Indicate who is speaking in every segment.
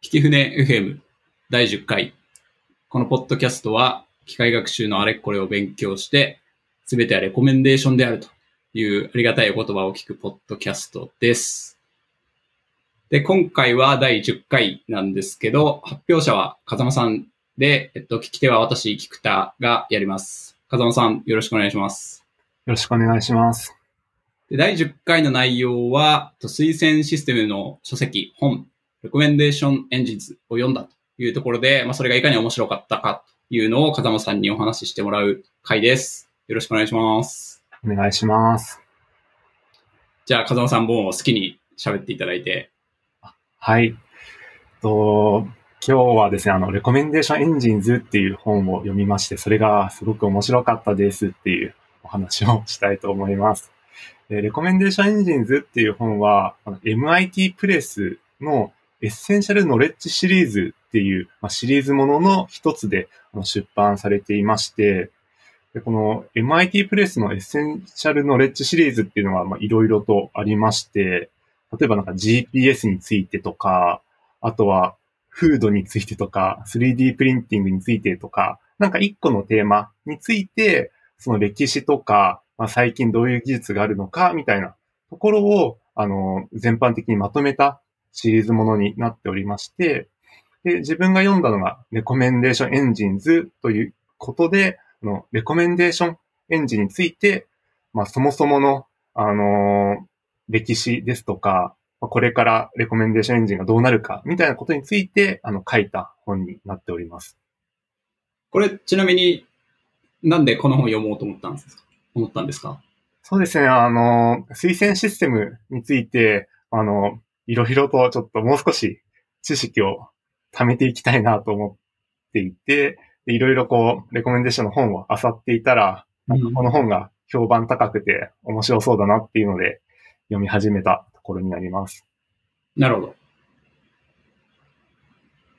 Speaker 1: 引き船 FM 第10回。このポッドキャストは、機械学習のあれこれを勉強して、すべてはレコメンデーションであるというありがたいお言葉を聞くポッドキャストです。で、今回は第10回なんですけど、発表者は風間さんで、えっと、聞き手は私、菊田がやります。風間さん、よろしくお願いします。
Speaker 2: よろしくお願いします。
Speaker 1: で第10回の内容は、と推薦システムの書籍、本、レコメンデーションエンジンズを読んだというところで、まあ、それがいかに面白かったかというのを風間さんにお話ししてもらう回です。よろしくお願いします。
Speaker 2: お願いします。
Speaker 1: じゃあ、風間さん本を好きに喋っていただいて。
Speaker 2: はい。と今日はですね、あの、レコメンデーションエンジンズっていう本を読みまして、それがすごく面白かったですっていうお話をしたいと思います。で Recommendation Engines っていう本は、MIT プレスのエッセンシャルノレッジシリーズっていう、まあ、シリーズものの一つで出版されていまして、でこの MIT プレスのエッセンシャルノレッジシリーズっていうのがいろいろとありまして、例えばなんか GPS についてとか、あとはフードについてとか、3D プリンティングについてとか、なんか一個のテーマについて、その歴史とか、まあ、最近どういう技術があるのか、みたいなところを、あの、全般的にまとめたシリーズものになっておりまして、で、自分が読んだのが、レコメンデーションエンジンズということで、あのレコメンデーションエンジンについて、まあ、そもそもの、あの歴史ですとか、まあこれからレコメンデーションエンジンがどうなるか、みたいなことについて、あの、書いた本になっております。
Speaker 1: これ、ちなみになんでこの本読もうと思ったんですか？思ったんですか？
Speaker 2: そうですね、あの、推薦システムについて、あの、いろいろとちょっともう少し知識を貯めていきたいなと思っていて、でいろいろこう、レコメンデーションの本を漁っていたら、なんかこの本が評判高くて面白そうだなっていうので、読み始めたところになります。
Speaker 1: なるほど。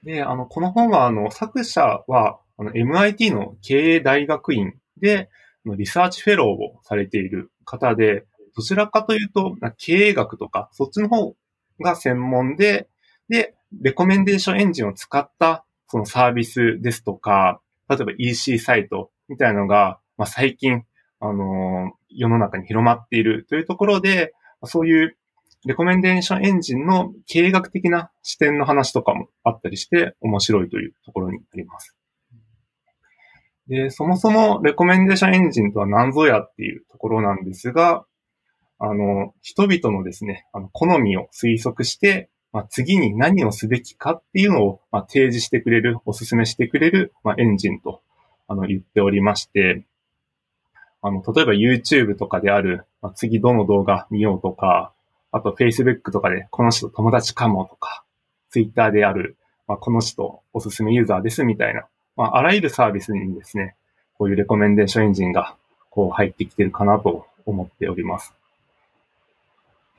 Speaker 2: で、あの、この本は、あの、作者は、あの、MIT の経営大学院で、リサーチフェローをされている方で、どちらかというと、な経営学とか、そっちの方が専門で、で、レコメンデーションエンジンを使った、そのサービスですとか、例えば EC サイトみたいなのが、まあ、最近、あの世の中に広まっているというところで、そういうレコメンデーションエンジンの経営学的な視点の話とかもあったりして面白いというところになります。で、そもそもレコメンデーションエンジンとは何ぞやっていうところなんですが、あの、人々のですね、あの好みを推測して、まあ、次に何をすべきかっていうのを、まあ、提示してくれる、お勧めしてくれる、まあ、エンジンとあの言っておりまして、あの、例えば YouTube とかである、まあ、次どの動画見ようとか、あと Facebook とかでこの人友達かもとか、Twitter である、まあ、この人おすすめユーザーですみたいな、まあ、あらゆるサービスにですね、こういうレコメンデーションエンジンがこう入ってきてるかなと思っております。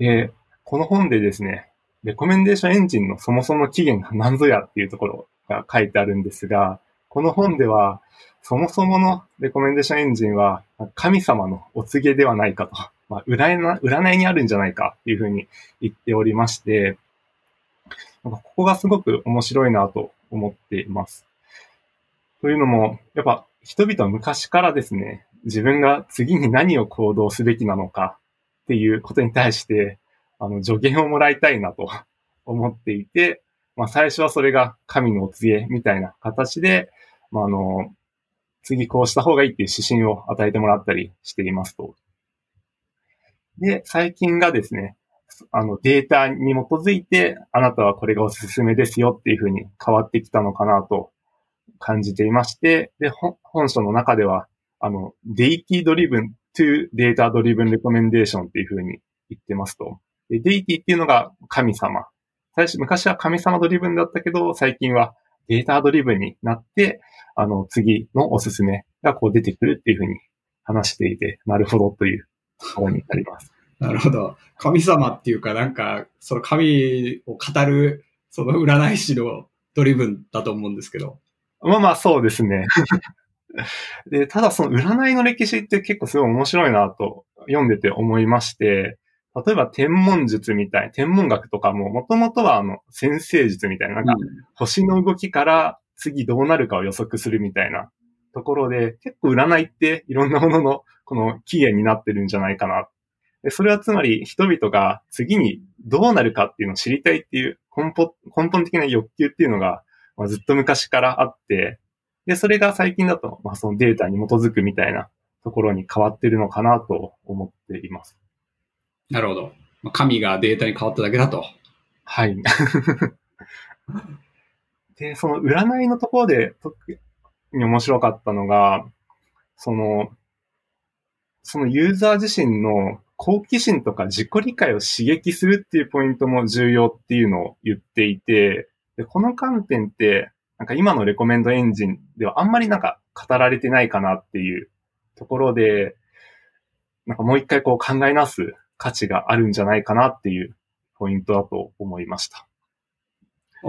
Speaker 2: で、この本でですね、レコメンデーションエンジンのそもそも起源が何ぞやっていうところが書いてあるんですが、この本では、そもそものレコメンデーションエンジンは神様のお告げではないかと、まあ、占いな占いにあるんじゃないかっていうふうに言っておりまして、なんかここがすごく面白いなと思っています。というのも、やっぱ人々は昔からですね、自分が次に何を行動すべきなのかっていうことに対して、あの、助言をもらいたいなと 思っていて、まあ最初はそれが神のお告げみたいな形で、まああの、次こうした方がいいっていう指針を与えてもらったりしていますと。で、最近がですね、あのデータに基づいて、あなたはこれがおすすめですよっていうふうに変わってきたのかなと感じていまして、で、本書の中では、あの、デイティドリブン to データドリブンレコメンデーションっていうふうに言ってますと。で deity っていうのが神様。最初、昔は神様 driven だったけど、最近は data driven になって、あの、次のおすすめがこう出てくるっていうふうに話していて、なるほどというところになります。
Speaker 1: なるほど。神様っていうか、なんか、その神を語る、その占い師の driven だと思うんですけど。
Speaker 2: まあまあそうですね。で、ただその占いの歴史って結構すごい面白いなと読んでて思いまして、例えば天文術みたい、天文学とかも、もともとはあの、先生術みたいな、なんか、星の動きから次どうなるかを予測するみたいなところで、結構占いっていろんなもののこの起源になってるんじゃないかな。でそれはつまり人々が次にどうなるかっていうのを知りたいっていう根本根本的な欲求っていうのが、まあ、ずっと昔からあって、で、それが最近だと、まあ、そのデータに基づくみたいなところに変わってるのかなと思っています。
Speaker 1: なるほど。神がデータに変わっただけだと。
Speaker 2: はい。で、その占いのところで特に面白かったのが、その、そのユーザー自身の好奇心とか自己理解を刺激するっていうポイントも重要っていうのを言っていて、でこの観点って、なんか今のレコメンドエンジンではあんまりなんか語られてないかなっていうところで、なんかもう一回こう考え直す価値があるんじゃないかなっていうポイントだと思いました。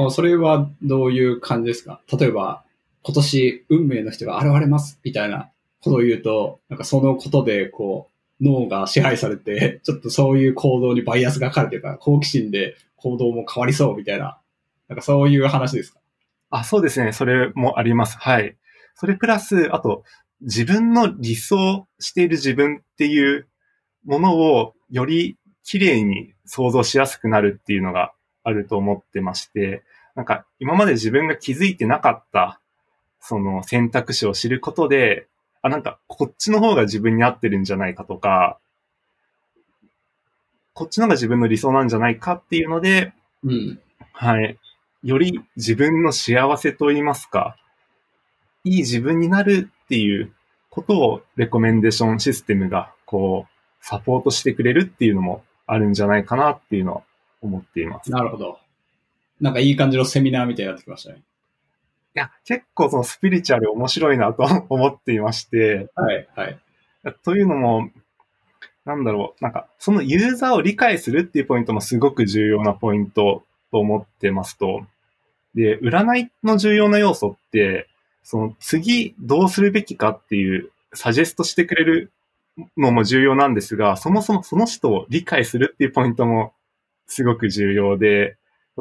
Speaker 1: それはどういう感じですか？例えば、今年運命の人が現れますみたいなことを言うと、なんかそのことでこう、脳が支配されて、ちょっとそういう行動にバイアスがかかるというか、好奇心で行動も変わりそうみたいな、なんかそういう話ですか？
Speaker 2: あ、そうですね。それもあります。はい。それプラス、あと、自分の理想している自分っていうものをより綺麗に想像しやすくなるっていうのがあると思ってまして、なんか今まで自分が気づいてなかったその選択肢を知ることで、あ、なんかこっちの方が自分に合ってるんじゃないかとか、こっちの方が自分の理想なんじゃないかっていうので、
Speaker 1: うん、
Speaker 2: はい。より自分の幸せと言いますか、いい自分になるっていうことをレコメンデーションシステムがこうサポートしてくれるっていうのもあるんじゃないかなっていうのは思っています。
Speaker 1: なるほど。なんかいい感じのセミナーみたいになってきましたね。い
Speaker 2: や、結構そのスピリチュアル面白いなと思っていまして。
Speaker 1: はい、はい。
Speaker 2: というのも、なんだろう、なんか、そのユーザーを理解するっていうポイントもすごく重要なポイントと思ってますと。で、占いの重要な要素って、その次どうするべきかっていうサジェストしてくれるのも重要なんですが、そもそもその人を理解するっていうポイントもすごく重要で、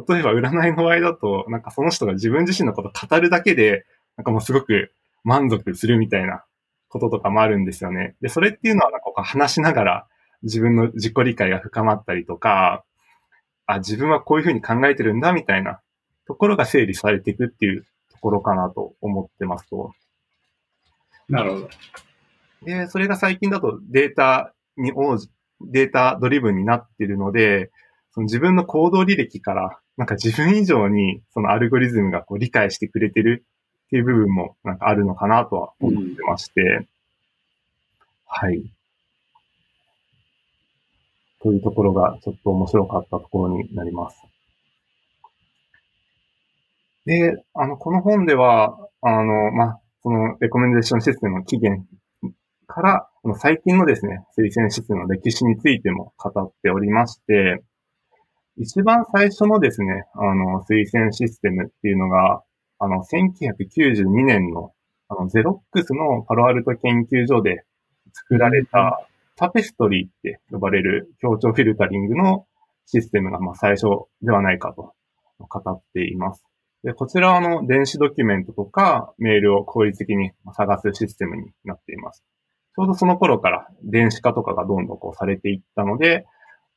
Speaker 2: 例えば占いの場合だと、なんかその人が自分自身のこと語るだけで、なんかもうすごく満足するみたいなこととかもあるんですよね。で、それっていうのはなんか話しながら自分の自己理解が深まったりとか、あ、自分はこういうふうに考えてるんだみたいなところが整理されていくっていうところかなと思ってますと。
Speaker 1: なるほど。
Speaker 2: で、それが最近だとデータに応じ、データドリブンになっているので、その自分の行動履歴から、なんか自分以上にそのアルゴリズムがこう理解してくれてるっていう部分もなんかあるのかなとは思ってまして、うん、はい。というところがちょっと面白かったところになります。で、あの、この本では、あの、まあ、そのレコメンデーションシステムの起源から、最近のですね、推薦システムの歴史についても語っておりまして、一番最初のですね、あの、推薦システムっていうのが、あの、1992年の、あの、ゼロックスのパロアルト研究所で作られた、タペストリーって呼ばれる協調フィルタリングのシステムが、まあ、最初ではないかと語っています。で、こちらは、あの、電子ドキュメントとかメールを効率的に探すシステムになっています。ちょうどその頃から電子化とかがどんどんこうされていったので、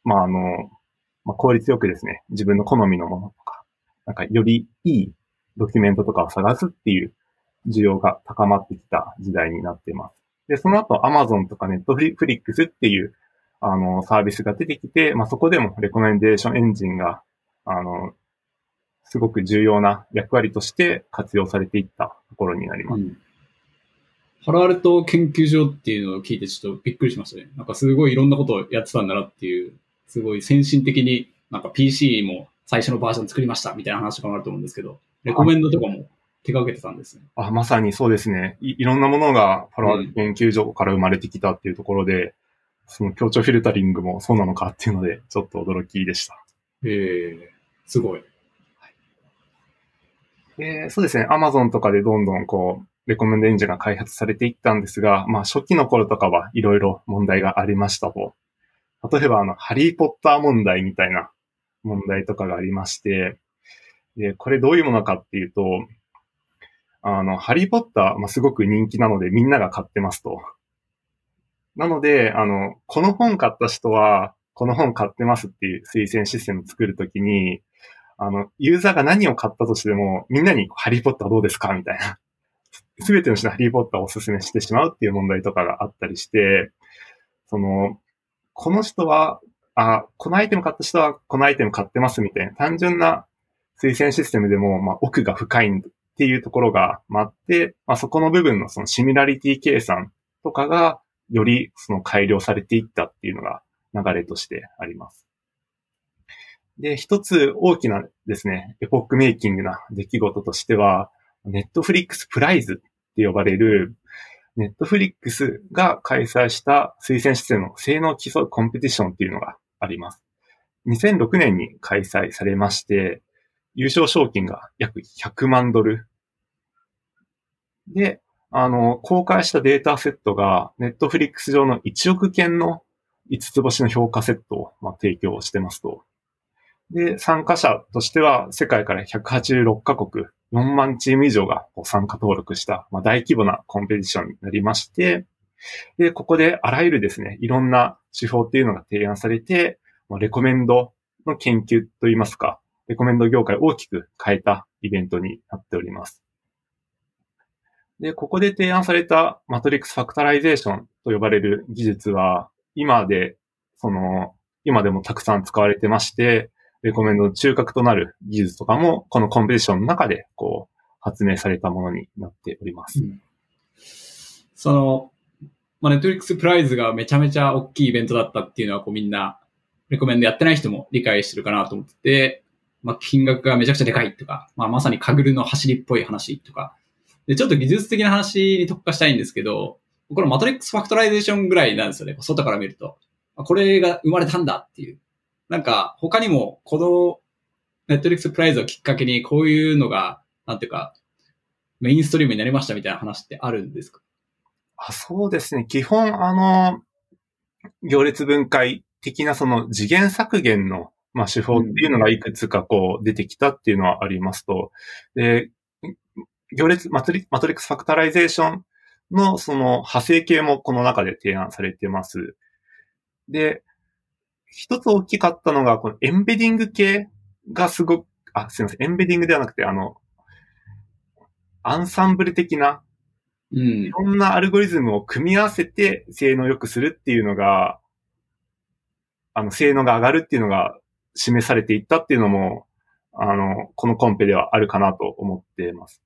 Speaker 2: まあ、あの、まあ、効率よくですね、自分の好みのものとか、なんかよりいいドキュメントとかを探すっていう需要が高まってきた時代になっています。で、その後 Amazon とか Netflix っていうあのサービスが出てきて、まあ、そこでもレコメンデーションエンジンが、あの、すごく重要な役割として活用されていったところになります。うん
Speaker 1: ハラアルト研究所っていうのを聞いてちょっとびっくりしましたね。なんかすごいいろんなことをやってたんだなっていう、すごい先進的になんか PC も最初のバージョン作りましたみたいな話とかもあると思うんですけど、レコメンドとかも手掛けてたんですね。
Speaker 2: あ、まさにそうですね。いいろんなものがパラアルト研究所から生まれてきたっていうところで、うん、その強調フィルタリングもそうなのかっていうので、ちょっと驚きでした。
Speaker 1: ええー、すごい。
Speaker 2: えー、そうですね。アマゾンとかでどんどんこう、レコメンドエンジンが開発されていったんですが、まあ初期の頃とかはいろいろ問題がありましたと。例えばあの、ハリーポッター問題みたいな問題とかがありまして、で、これどういうものかっていうと、あの、ハリーポッター、まあ、すごく人気なのでみんなが買ってますと。なので、あの、この本買った人は、この本買ってますっていう推薦システムを作るときに、あの、ユーザーが何を買ったとしても、みんなにハリーポッターどうですか？みたいな。すべての人ハリーポッターをお勧めしてしまうっていう問題とかがあったりして、その、この人は、あ、このアイテム買った人はこのアイテム買ってますみたいな単純な推薦システムでも、まあ、奥が深いんっていうところがあって、まあ、そこの部分のそのシミュラリティ計算とかが、よりその改良されていったっていうのが流れとしてあります。で、一つ大きなですね、エポックメイキングな出来事としては、ネットフリックスプライズって呼ばれる、ネットフリックスが開催した推薦システムの性能を競うコンペティションっていうのがあります。2006年に開催されまして、優勝賞金が約100万ドル。で、あの、公開したデータセットが、ネットフリックス上の1億件の5つ星の評価セットを、まあ、提供してますと。で、参加者としては世界から186カ国、4万チーム以上が参加登録した、まあ、大規模なコンペティションになりまして、で、ここであらゆるですね、いろんな手法っていうのが提案されて、まあ、レコメンドの研究といいますか、レコメンド業界を大きく変えたイベントになっております。で、ここで提案された Matrix Factorization と呼ばれる技術は、今で、その、今でもたくさん使われてまして、レコメンドの中核となる技術とかも、このコンペティションの中で、こう、発明されたものになっております。うん、
Speaker 1: その、まあ、 Netflix Prize がめちゃめちゃ大きいイベントだったっていうのは、こうみんな、レコメンドやってない人も理解してるかなと思ってて、まあ、金額がめちゃくちゃでかいとか、まあ、まさに Kaggle のはしりっぽい話とか、で、ちょっと技術的な話に特化したいんですけど、この Matrix Factorization ぐらいなんですよね。外から見ると。これが生まれたんだっていう。なんか、他にも、この、ネットリックスプライズをきっかけに、こういうのが、なんていうか、メインストリームになりましたみたいな話ってあるんですか？
Speaker 2: あそうですね。基本、あの、行列分解的なその次元削減の、まあ、手法っていうのがいくつかこう出てきたっていうのはありますと。で、行列マトリ、マトリックスファクタライゼーションのその派生系もこの中で提案されてます。で、一つ大きかったのが、このエンベディング系がすごく、あ、すいません、エンベディングではなくて、あの、アンサンブル的な、うん、いろんなアルゴリズムを組み合わせて性能を良くするっていうのが、あの、性能が上がるっていうのが示されていったっていうのも、あの、このコンペではあるかなと思っています。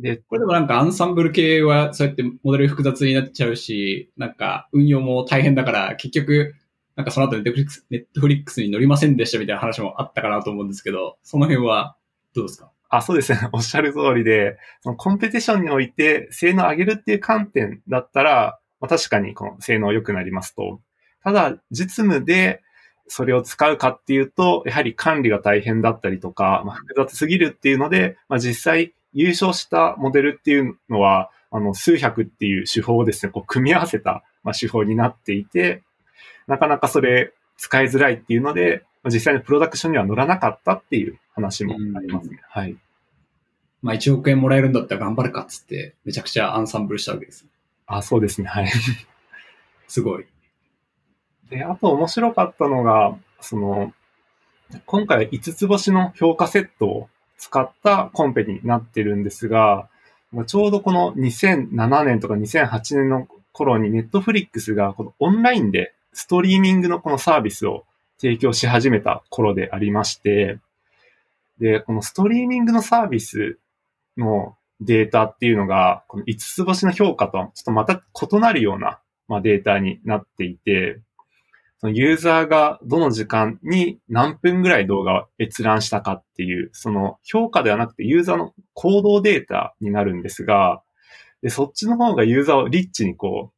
Speaker 1: で、これでもなんかアンサンブル系はそうやってモデル複雑になっちゃうし、なんか運用も大変だから結局なんかその後ネットフリックス、ネットフリックスに乗りませんでしたみたいな話もあったかなと思うんですけど、その辺はどうですか？
Speaker 2: あ、そうですね。おっしゃる通りで、そのコンペティションにおいて性能を上げるっていう観点だったら、まあ、確かにこの性能良くなりますと。ただ、実務でそれを使うかっていうと、やはり管理が大変だったりとか、まあ、複雑すぎるっていうので、まあ、実際優勝したモデルっていうのは、あの、数百っていう手法をですね、こう組み合わせた、まあ、手法になっていて、なかなかそれ使いづらいっていうので、実際にプロダクションには乗らなかったっていう話もありますね。はい。
Speaker 1: まあ1億円もらえるんだったら頑張るかっつって、めちゃくちゃアンサンブルしたわけです。
Speaker 2: あ、そうですね。はい。
Speaker 1: すごい。
Speaker 2: で、あと面白かったのが、その、今回は5つ星の評価セットを使ったコンペになってるんですが、ちょうどこの2007年とか2008年の頃にネットフリックスがこのオンラインでストリーミングのこのサービスを提供し始めた頃でありまして、で、このストリーミングのサービスのデータっていうのが、この5つ星の評価とちょっとまた異なるような、ま、データになっていて、そのユーザーがどの時間に何分ぐらい動画を閲覧したかっていう、その評価ではなくてユーザーの行動データになるんですが、で、そっちの方がユーザーをリッチにこう、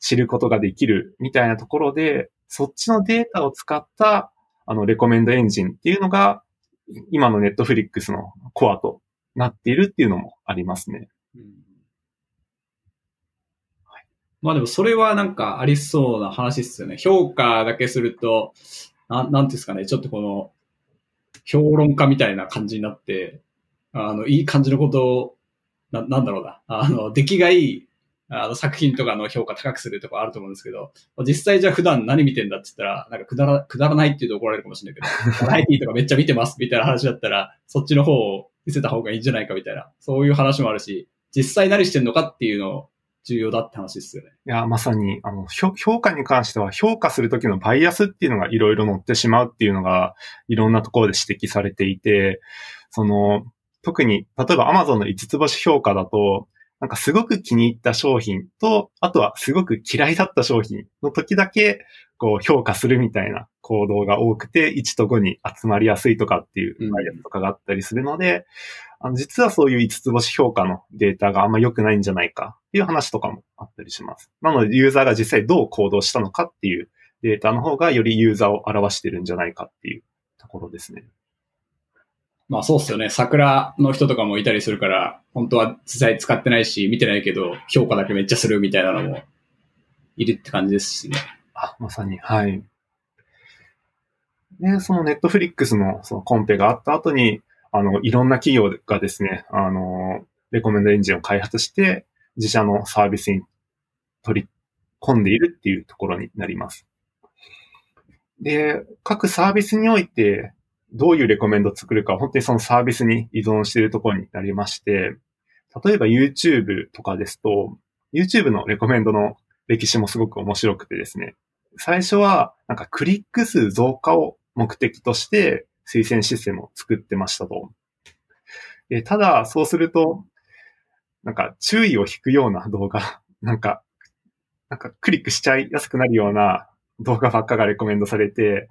Speaker 2: 知ることができるみたいなところで、そっちのデータを使った、あの、レコメンドエンジンっていうのが、今のネットフリックスのコアとなっているっていうのもありますね。
Speaker 1: うんまあでもそれはなんかありそうな話ですよね。評価だけすると、ななんていうんですかね、ちょっとこの、評論家みたいな感じになって、あの、いい感じのことを、な、なんだろうな、あの、出来がいい、あの、作品とかの評価高くするとかあると思うんですけど、実際じゃあ普段何見てんだって言ったら、なんかくだら、くだらないって言うと怒られるかもしれないけど、バラエティとかめっちゃ見てますみたいな話だったら、そっちの方を見せた方がいいんじゃないかみたいな、そういう話もあるし、実際何してんのかっていうのを重要だって話ですよね。
Speaker 2: いや、まさに、あの、評価に関しては、評価するときのバイアスっていうのがいろいろ乗ってしまうっていうのが、いろんなところで指摘されていて、その、特に、例えば Amazon の5つ星評価だと、なんかすごく気に入った商品と、あとはすごく嫌いだった商品の時だけ、こう評価するみたいな行動が多くて、1と5に集まりやすいとかっていうバイアスとかがあったりするので、あの実はそういう5つ星評価のデータがあんま良くないんじゃないかっていう話とかもあったりします。なのでユーザーが実際どう行動したのかっていうデータの方がよりユーザーを表してるんじゃないかっていうところですね。
Speaker 1: まあそうっすよね。桜の人とかもいたりするから、本当は実際使ってないし、見てないけど、評価だけめっちゃするみたいなのもいるって感じですしね。
Speaker 2: あ、まさに、はい。で、そのネットフリックスのそのコンペがあった後に、あの、いろんな企業がですね、あの、レコメンドエンジンを開発して、自社のサービスに取り込んでいるっていうところになります。で、各サービスにおいて、どういうレコメンドを作るか、本当にそのサービスに依存しているところになりまして、例えば YouTube とかですと、YouTube のレコメンドの歴史もすごく面白くてですね、最初はなんかクリック数増加を目的として推薦システムを作ってましたと。えただ、そうすると、なんか注意を引くような動画、なんか、なんかクリックしちゃいやすくなるような動画ばっかがレコメンドされて、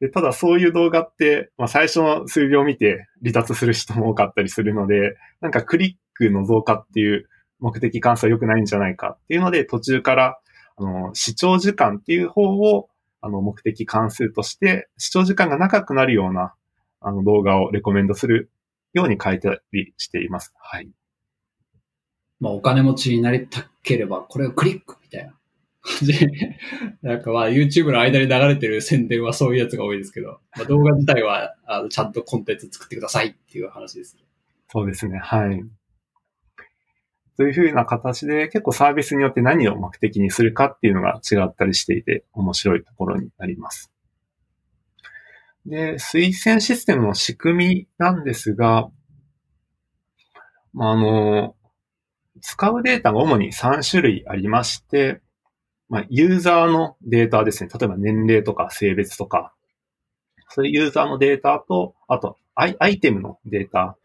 Speaker 2: でただそういう動画って、まあ、最初の数秒見て離脱する人も多かったりするので、なんかクリックの増加っていう目的関数は良くないんじゃないかっていうので、途中から、あの、視聴時間っていう方を、あの、目的関数として、視聴時間が長くなるような、あの、動画をレコメンドするように書いたりしています。はい。
Speaker 1: まあ、お金持ちになりたければ、これをクリックみたいな。で、なんかまあ YouTube の間に流れてる宣伝はそういうやつが多いですけど、まあ、動画自体はあのちゃんとコンテンツ作ってくださいっていう話です。
Speaker 2: そうですね、はい。そういうふうな形で結構サービスによって何を目的にするかっていうのが違ったりしていて面白いところになります。で、推薦システムの仕組みなんですが、まあ、あの、使うデータが主に3種類ありまして、まあ、ユーザーのデータですね。例えば年齢とか性別とか、そういうユーザーのデータと、あとアイ、アイテムのデータ、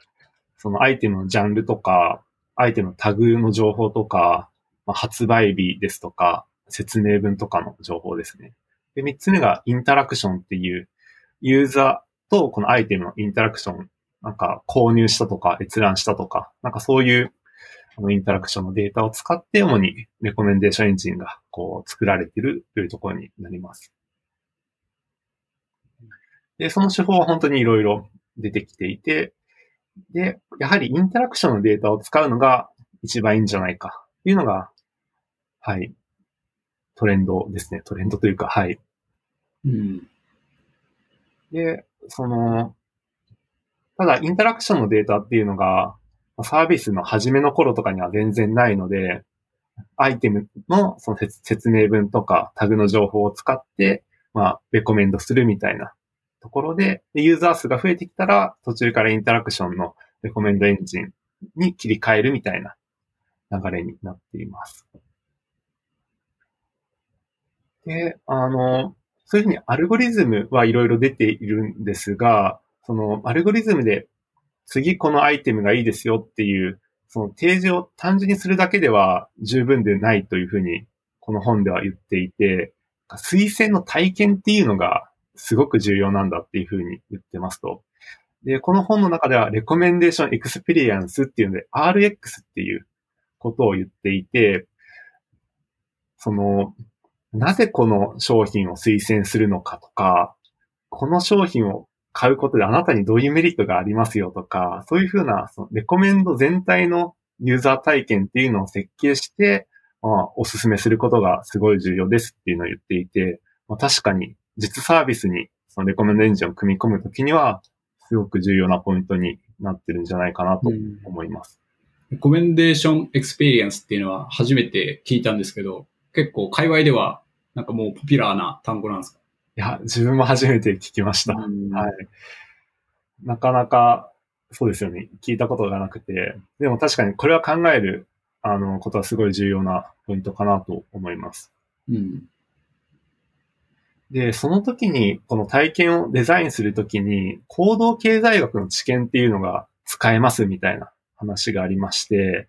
Speaker 2: そのアイテムのジャンルとか、アイテムのタグの情報とか、まあ、発売日ですとか、説明文とかの情報ですね。で、三つ目がインタラクションっていう、ユーザーとこのアイテムのインタラクション、なんか購入したとか閲覧したとか、なんかそういうあのインタラクションのデータを使って主にレコメンデーションエンジンがこう作られているというところになります。で、その手法は本当にいろいろ出てきていて、で、やはりインタラクションのデータを使うのが一番いいんじゃないかというのが、はい、トレンドですね。トレンドというか、はい。
Speaker 1: うん。
Speaker 2: で、その、ただインタラクションのデータっていうのが、サービスの初めの頃とかには全然ないので、アイテムのその説明文とかタグの情報を使って、まあ、レコメンドするみたいなところで、ユーザー数が増えてきたら、途中からインタラクションのレコメンドエンジンに切り替えるみたいな流れになっています。で、あの、そういうふうにアルゴリズムはいろいろ出ているんですが、そのアルゴリズムで次このアイテムがいいですよっていう、その提示を単純にするだけでは十分でないというふうに、この本では言っていて、推薦の体験っていうのがすごく重要なんだっていうふうに言ってますと。で、この本の中では、 recommendation experience っていうので、RX っていうことを言っていて、その、なぜこの商品を推薦するのかとか、この商品を買うことであなたにどういうメリットがありますよとか、そういうふうな、そのレコメンド全体のユーザー体験っていうのを設計して、まあ、お勧めすることがすごい重要ですっていうのを言っていて、まあ、確かに実サービスにそのレコメンドエンジンを組み込むときには、すごく重要なポイントになってるんじゃないかなと思います。
Speaker 1: recommendation experience っていうのは初めて聞いたんですけど、結構界隈ではなんかもうポピュラーな単語なんですか？
Speaker 2: いや、自分も初めて聞きました。はい。なかなか、そうですよね。聞いたことがなくて。でも確かにこれは考える、あの、ことはすごい重要なポイントかなと思います。
Speaker 1: うん。
Speaker 2: で、その時に、この体験をデザインするときに、行動経済学の知見っていうのが使えますみたいな話がありまして、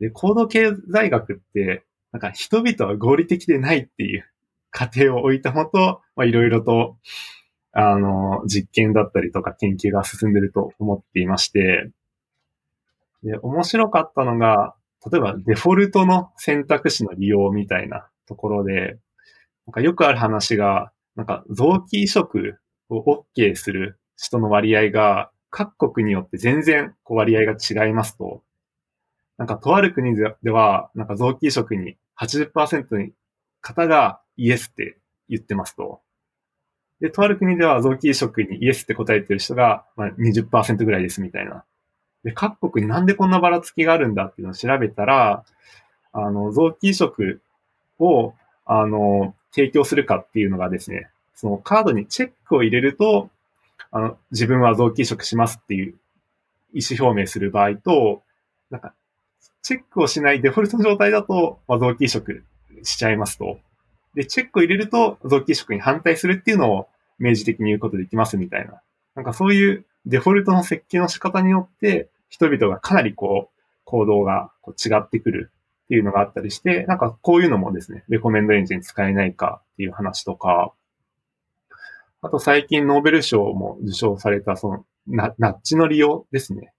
Speaker 2: で、行動経済学って、なんか人々は合理的でないっていう過程を置いたもと、まあ、いろいろと、あの、実験だったりとか研究が進んでると思っていまして、で、面白かったのが、例えばデフォルトの選択肢の利用みたいなところで、なんかよくある話が、なんか臓器移植を OK する人の割合が各国によって全然こう割合が違いますと、なんかとある国では、なんか臓器移植に80%に方がイエスって言ってますと。で、とある国では臓器移植にイエスって答えてる人が、まあ、20%ぐらいですみたいな。で、各国になんでこんなばらつきがあるんだっていうのを調べたら、あの、臓器移植を、あの、提供するかっていうのがですね、そのカードにチェックを入れると、あの、自分は臓器移植しますっていう意思表明する場合と、なんか、チェックをしないデフォルトの状態だと、まあ、臓器移植しちゃいますと。で、チェックを入れると臓器移植に反対するっていうのを明示的に言うことできますみたいな。なんかそういうデフォルトの設計の仕方によって人々がかなりこう行動がこう違ってくるっていうのがあったりして、なんかこういうのもですね、レコメンドエンジン使えないかっていう話とか、あと最近ノーベル賞も受賞されたそのナナッチの利用ですね。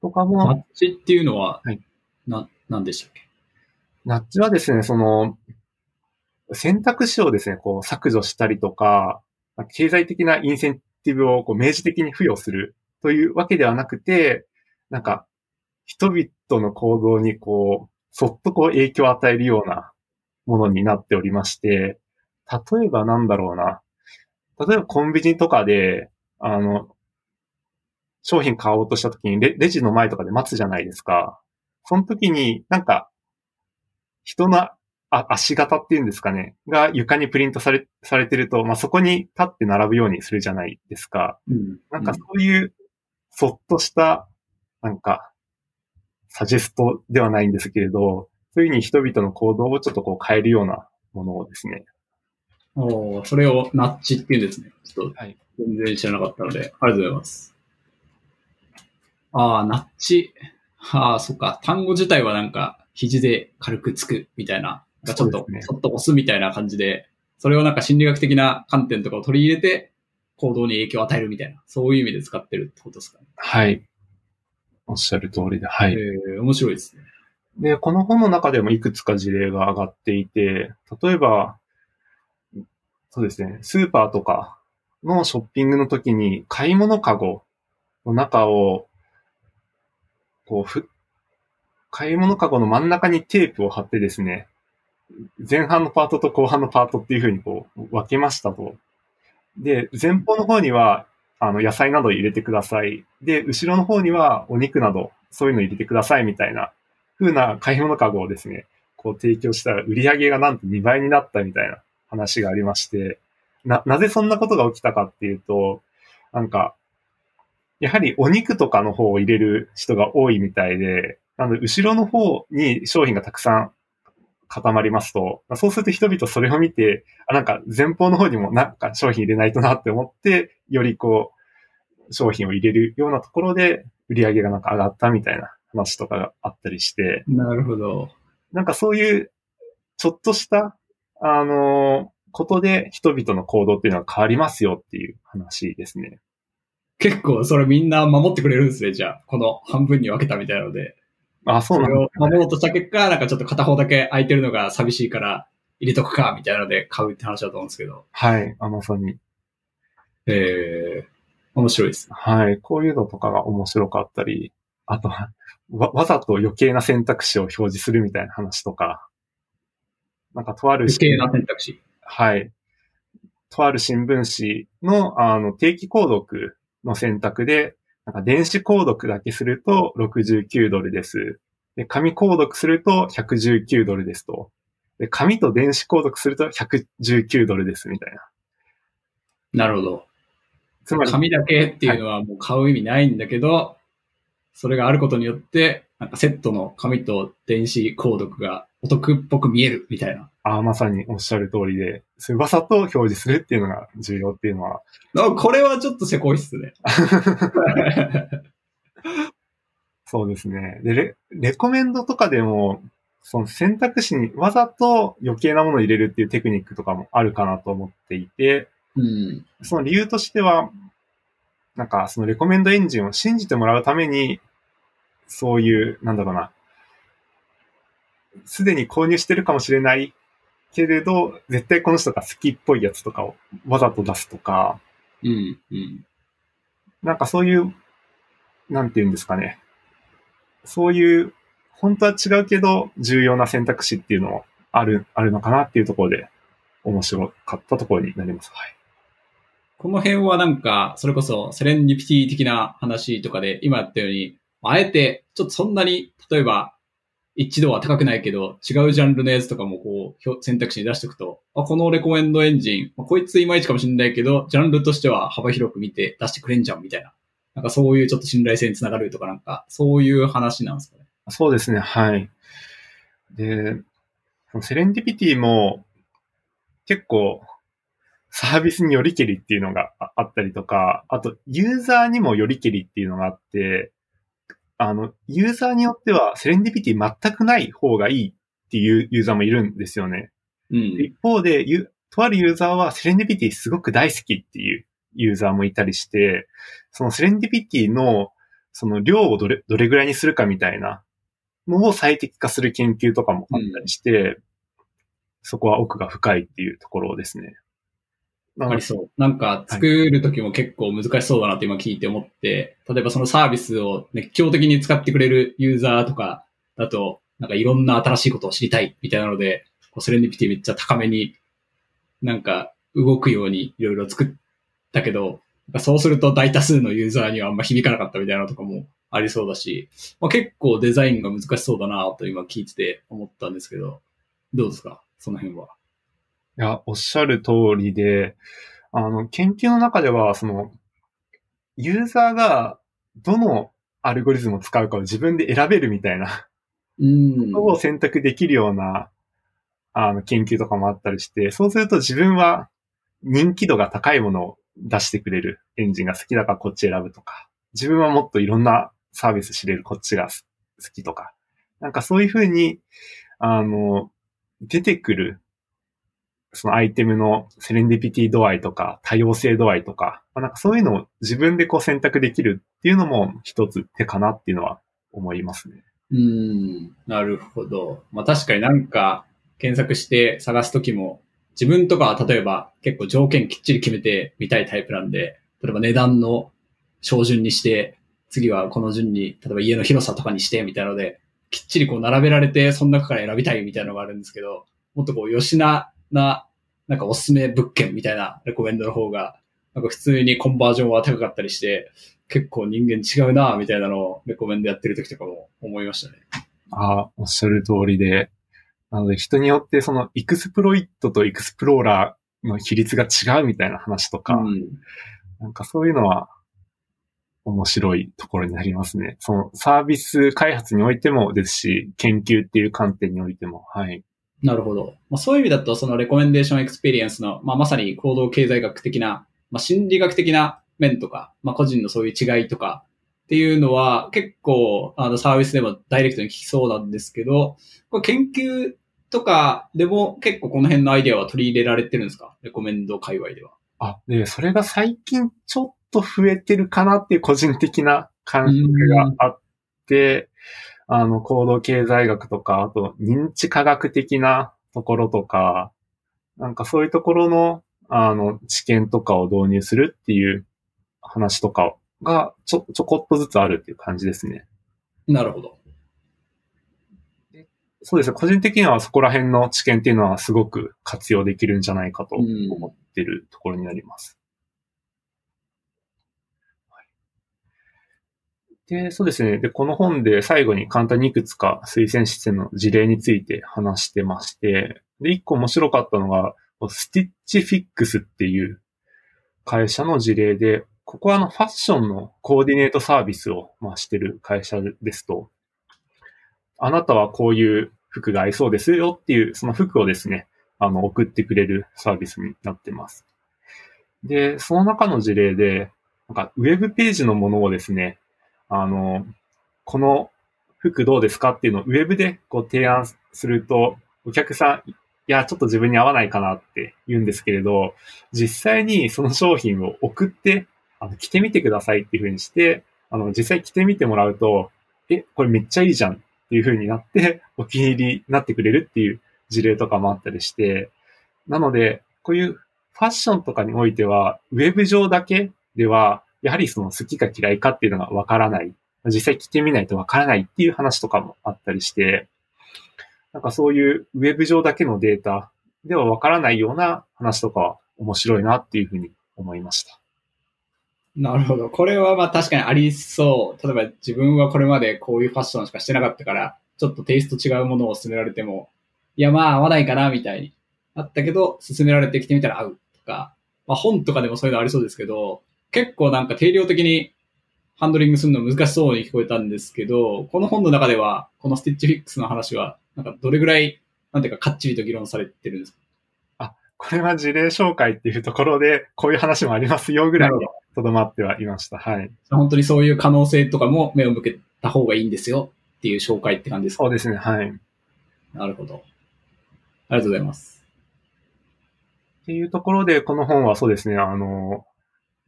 Speaker 1: とかも。ナッチっていうのは、はい、な、なんでしたっけ？
Speaker 2: ナッチはですね、その、選択肢をですね、こう削除したりとか、経済的なインセンティブをこう明示的に付与するというわけではなくて、なんか、人々の行動にこう、そっとこう影響を与えるようなものになっておりまして、例えばなんだろうな。例えばコンビニとかで、あの、商品買おうとした時にレレジの前とかで待つじゃないですか。その時になんか、人のあ足型っていうんですかね、が床にプリントされ、されてると、まあ、そこに立って並ぶようにするじゃないですか。
Speaker 1: うん、
Speaker 2: なんかそういう、そっとした、なんか、サジェストではないんですけれど、そういうふうに人々の行動をちょっとこう変えるようなものをですね。
Speaker 1: おそれをナッチっていうんですね。ちょっと、全然知らなかったので、はい、ありがとうございます。ああ、ナッチ。ああ、そっか。単語自体はなんか、肘で軽くつくみたいながちょっと、ね、ちょっと押すみたいな感じで、それをなんか心理学的な観点とかを取り入れて、行動に影響を与えるみたいな、そういう意味で使ってるってことですかね。
Speaker 2: はい。おっしゃる通りで、はい。え
Speaker 1: ー、面白いですね。
Speaker 2: で、この本の中でもいくつか事例が上がっていて、例えば、そうですね、スーパーとかのショッピングの時に買い物かごの中を、こう、ふ、買い物かごの真ん中にテープを貼ってですね、前半のパートと後半のパートっていうふうにこう分けましたと。で、前方の方には、あの、野菜など入れてください。で、後ろの方にはお肉など、そういうの入れてくださいみたいな風な買い物かごをですね、こう提供したら売り上げがなんと2倍になったみたいな話がありまして、な、なぜそんなことが起きたかっていうと、なんか、やはりお肉とかの方を入れる人が多いみたいで、なので、後ろの方に商品がたくさん固まりますと、そうすると人々それを見て、あ、なんか前方の方にもなんか商品入れないとなって思って、よりこう、商品を入れるようなところで売り上げがなんか上がったみたいな話とかがあったりして。
Speaker 1: なるほど。
Speaker 2: なんかそういう、ちょっとした、あの、ことで人々の行動っていうのは変わりますよっていう話ですね。
Speaker 1: 結構それみんな守ってくれるんですね、じゃあ。この半分に分けたみたいなので。
Speaker 2: あ、そうなんだ、
Speaker 1: ね、それを守ろうとした結果、なんかちょっと片方だけ空いてるのが寂しいから入れとくか、みたいなので買うって話だと思うんですけど。
Speaker 2: はい、あまさに。
Speaker 1: ええー、面白いです、
Speaker 2: はい、こういうのとかが面白かったり。あとは、わ、わざと余計な選択肢を表示するみたいな話とか、なんかとある
Speaker 1: 余計な選択肢。
Speaker 2: はい。とある新聞紙の、あの、定期購読の選択で、なんか電子購読だけすると69ドルです。で、紙購読すると119ドルですと。で、紙と電子購読すると119ドルですみたいな。
Speaker 1: なるほど。
Speaker 2: つまり、
Speaker 1: 紙だけっていうのはもう買う意味ないんだけど、それがあることによって、なんかセットの紙と電子購読がお得っぽく見えるみたいな。
Speaker 2: あまさにおっしゃる通りで、それわざと表示するっていうのが重要っていうのは、
Speaker 1: あこれはちょっとせこいっすね。
Speaker 2: そうですね。で、レ、レコメンドとかでも、その選択肢にわざと余計なものを入れるっていうテクニックとかもあるかなと思っていて、
Speaker 1: うん。
Speaker 2: その理由としては、なんかそのレコメンドエンジンを信じてもらうために、そういう、なんだろうな、すでに購入してるかもしれないけれど、絶対この人が好きっぽいやつとかをわざと出すとか、
Speaker 1: うん。うん。
Speaker 2: なんかそういう、なんて言うんですかね。そういう、本当は違うけど、重要な選択肢っていうのもある、あるのかなっていうところで、面白かったところになります。はい。
Speaker 1: この辺はなんか、それこそセレンディピティ的な話とかで、今やったように、あえて、ちょっとそんなに、例えば、一度は高くないけど、違うジャンルのやつとかもこう、選択肢に出しておくと、あ、このレコメンドエンジン、まあこいついまいちかもしれないけど、ジャンルとしては幅広く見て出してくれんじゃん、みたいな。なんかそういうちょっと信頼性につながるとかなんか、そういう話なんですかね。
Speaker 2: そうですね、はい。で、セレンディピティも、結構、サービスによりけりっていうのがああったりとか、あと、ユーザーにもよりけりっていうのがあって、あの、ユーザーによっては、セレンディピティ全くない方がいいっていうユーザーもいるんですよね。
Speaker 1: うん。
Speaker 2: 一方で、ゆとあるユーザーはセレンディピティすごく大好きっていうユーザーもいたりして、そのセレンディピティのその量をどれ、どれぐらいにするかみたいなのを最適化する研究とかもあったりして、そこは奥が深いっていうところですね。
Speaker 1: ありそう。なんか作るときも結構難しそうだなって今聞いて思って、例えばそのサービスを熱狂的に使ってくれるユーザーとかだと、なんかいろんな新しいことを知りたいみたいなので、こうセレンディピティめっちゃ高めになんか動くようにいろいろ作ったけど、そうすると大多数のユーザーにはあんま響かなかったみたいなのとかもありそうだし、まあ、結構デザインが難しそうだなと今聞いてて思ったんですけど、どうですか？その辺は。
Speaker 2: いや、おっしゃる通りで、あの、研究の中では、その、ユーザーがどのアルゴリズムを使うかを自分で選べるみたいな
Speaker 1: うん。
Speaker 2: ことを選択できるような、あの、研究とかもあったりして、そうすると自分は人気度が高いものを出してくれるエンジンが好きだからこっち選ぶとか、自分はもっといろんなサービス知れるこっちが好きとか、なんかそういうふうに、あの、出てくる、そのアイテムのセレンディピティ度合いとか、多様性度合いとか、まあなんかそういうのを自分でこう選択できるっていうのも一つ手かなっていうのは思いますね。
Speaker 1: うん、なるほど。まあ確かになんか検索して探すときも、自分とかは例えば結構条件きっちり決めてみたいタイプなんで、例えば値段の照準にして、次はこの順に、例えば家の広さとかにしてみたいので、きっちりこう並べられて、その中から選びたいみたいなのがあるんですけど、もっとこう、吉なな、なんかおすすめ物件みたいなレコメンドの方が、なんか普通にコンバージョンは高かったりして、結構人間違うなみたいなのをレコメンドやってる時とかも思いましたね。
Speaker 2: ああ、おっしゃる通りで。なので人によってその exploit と explore の比率が違うみたいな話とか、
Speaker 1: うん。
Speaker 2: なんかそういうのは面白いところになりますね。そのサービス開発においてもですし、研究っていう観点においても、はい。
Speaker 1: なるほど。まあ、そういう意味だと、その recommendation experience の、まあ、まさに行動経済学的な、まあ、心理学的な面とか、まあ、個人のそういう違いとかっていうのは結構、あの、サービスでもダイレクトに聞きそうなんですけど、これ研究とかでも結構この辺のアイデアは取り入れられてるんですか？レコメンド界隈では。
Speaker 2: あ、で、それが最近ちょっと増えてるかなっていう個人的な感触があって、あの、行動経済学とか、あと認知科学的なところとか、なんかそういうところの、あの、知見とかを導入するっていう話とかがちょ、ちょこっとずつあるっていう感じですね。
Speaker 1: なるほど。
Speaker 2: そうですね。個人的にはそこら辺の知見っていうのはすごく活用できるんじゃないかと思ってるところになります。で、そうですね。で、この本で最後に簡単にいくつか推薦室の事例について話してまして、で、一個面白かったのが、スティッチフィックスっていう会社の事例で、ここはあのファッションのコーディネートサービスを、ま、してる会社ですと、あなたはこういう服が合いそうですよっていう、その服をですね、あの、送ってくれるサービスになってます。で、その中の事例で、なんか、ウェブページのものをですね、あの、この服どうですかっていうのをウェブでこう提案すると、お客さん、いや、ちょっと自分に合わないかなって言うんですけれど、実際にその商品を送って、あの、着てみてくださいっていうふうにして、あの、実際着てみてもらうと、え、これめっちゃいいじゃんっていうふうになって、お気に入りになってくれるっていう事例とかもあったりして、なので、こういうファッションとかにおいては、ウェブ上だけでは、やはりその好きか嫌いかっていうのがわからない。実際着てみないとわからないっていう話とかもあったりして、なんかそういうウェブ上だけのデータではわからないような話とかは面白いなっていうふうに思いました。
Speaker 1: なるほど。これはまあ確かにありそう。例えば自分はこれまでこういうファッションしかしてなかったから、ちょっとテイスト違うものを勧められても、いやまあ合わないかなみたいにあったけど、勧められてきてみたら合うとか、まあ本とかでもそういうのありそうですけど、結構なんか定量的にハンドリングするの難しそうに聞こえたんですけど、この本の中では、このスティッチフィックスの話は、なんかどれぐらい、なんていうかかっちりと議論されてるんですか？
Speaker 2: あ、これは事例紹介っていうところで、こういう話もありますよぐらいにとどまってはいました。はい。
Speaker 1: 本当にそういう可能性とかも目を向けた方がいいんですよっていう紹介って感じですか？
Speaker 2: そうですね、はい。
Speaker 1: なるほど。ありがとうございます。
Speaker 2: っていうところで、この本はそうですね、あの、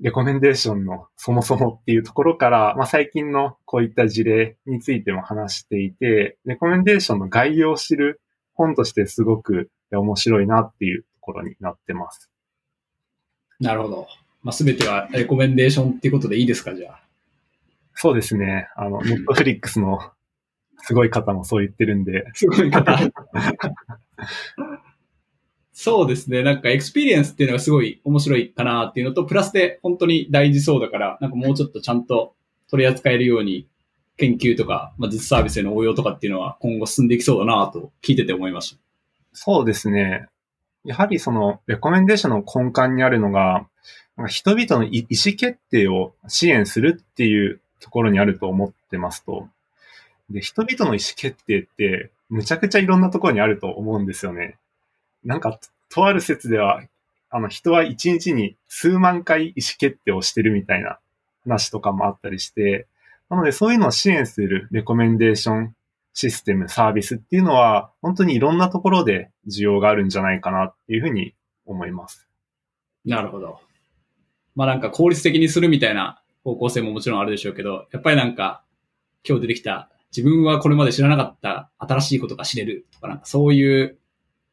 Speaker 2: レコメンデーションのそもそもっていうところから、まあ、最近のこういった事例についても話していて、レコメンデーションの概要を知る本としてすごく面白いなっていうところになってます。
Speaker 1: なるほど。まあ、すべてはレコメンデーションっていうことでいいですか、じゃあ。
Speaker 2: そうですね。あの、ネットフリックスのすごい方もそう言ってるんで。
Speaker 1: すごい方。そうですね。なんか experience っていうのがすごい面白いかなっていうのと、プラスで本当に大事そうだから、なんかもうちょっとちゃんと取り扱えるように研究とか、まあ、実サービスへの応用とかっていうのは今後進んでいきそうだなと聞いてて思いました。
Speaker 2: そうですね。やはりその recommendation の根幹にあるのが、人々の意思決定を支援するっていうところにあると思ってますと。で、人々の意思決定ってむちゃくちゃいろんなところにあると思うんですよね。なんか、とある説では、あの、人は一日に数万回意思決定をしてるみたいな話とかもあったりして、なのでそういうのを支援するレコメンデーションシステム、サービスっていうのは、本当にいろんなところで需要があるんじゃないかなっていうふうに思います。
Speaker 1: なるほど。まあなんか効率的にするみたいな方向性ももちろんあるでしょうけど、やっぱりなんか今日出てきた自分はこれまで知らなかった新しいことが知れるとかなんかそういう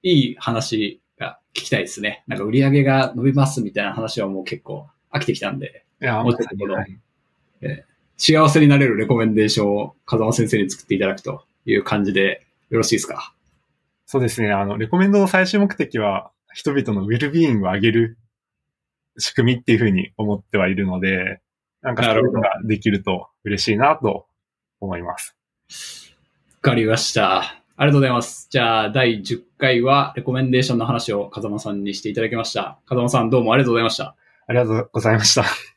Speaker 1: いい話が聞きたいですね。なんか売り上げが伸びますみたいな話はもう結構飽きてきたんで、
Speaker 2: いや、
Speaker 1: もうちょっとこの、えー、幸せになれるレコメンデーションを風間先生に作っていただくという感じでよろしいですか？
Speaker 2: そうですね。あの、レコメンドの最終目的は人々のウェルビーイングを上げる仕組みっていうふうに思ってはいるので、なんかそういうのができると嬉しいなと思います。
Speaker 1: わかりました。ありがとうございます。じゃあ、第10回は、レコメンデーションの話を風間さんにしていただきました。風間さん、どうもありがとうございました。
Speaker 2: ありがとうございました。